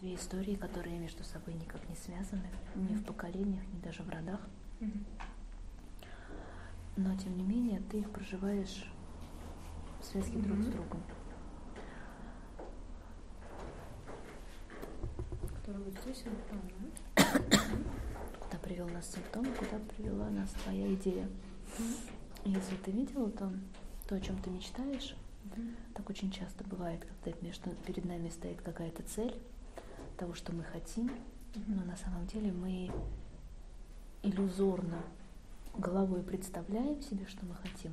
две истории, которые между собой никак не связаны, ни в поколениях, ни даже в родах. Но тем не менее ты их проживаешь в связке друг с другом. Который вот здесь симптом, Куда привел нас симптом, куда привела нас твоя идея. Если ты видела то, то, о чем ты мечтаешь, так очень часто бывает, когда между, перед нами стоит какая-то цель того, что мы хотим, но на самом деле мы иллюзорно головой представляем себе, что мы хотим,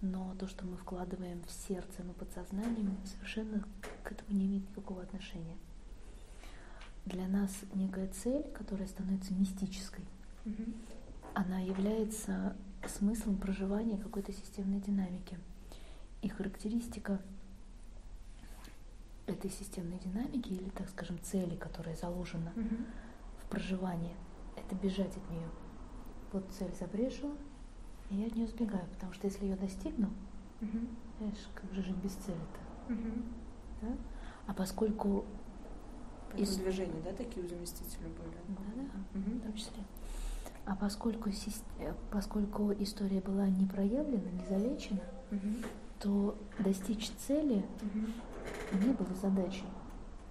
но то, что мы вкладываем в сердце, и подсознанием, совершенно к этому не имеет никакого отношения. Для нас некая цель, которая становится мистической, mm она является смыслом проживания какой-то системной динамики. И характеристика этой системной динамики или, так скажем, цели, которая заложена угу. в проживании, это бежать от нее. Вот цель забрежила, и я от нее сбегаю, потому что если ее достигну, угу. знаешь, как же жить без цели-то? Угу. Да? А поскольку из... движения, да, такие у заместителя были? Да, да, угу. в том числе. А поскольку, поскольку история была не проявлена, не залечена, угу. То достичь цели угу. не было задачей.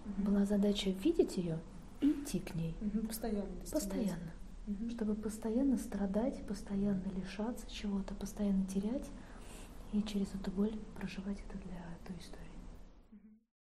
Угу. Была задача видеть ее и идти к ней. Угу. Постоянно. Постоянно. Угу. Чтобы постоянно страдать, постоянно лишаться чего-то, постоянно терять и через эту боль проживать это для той истории.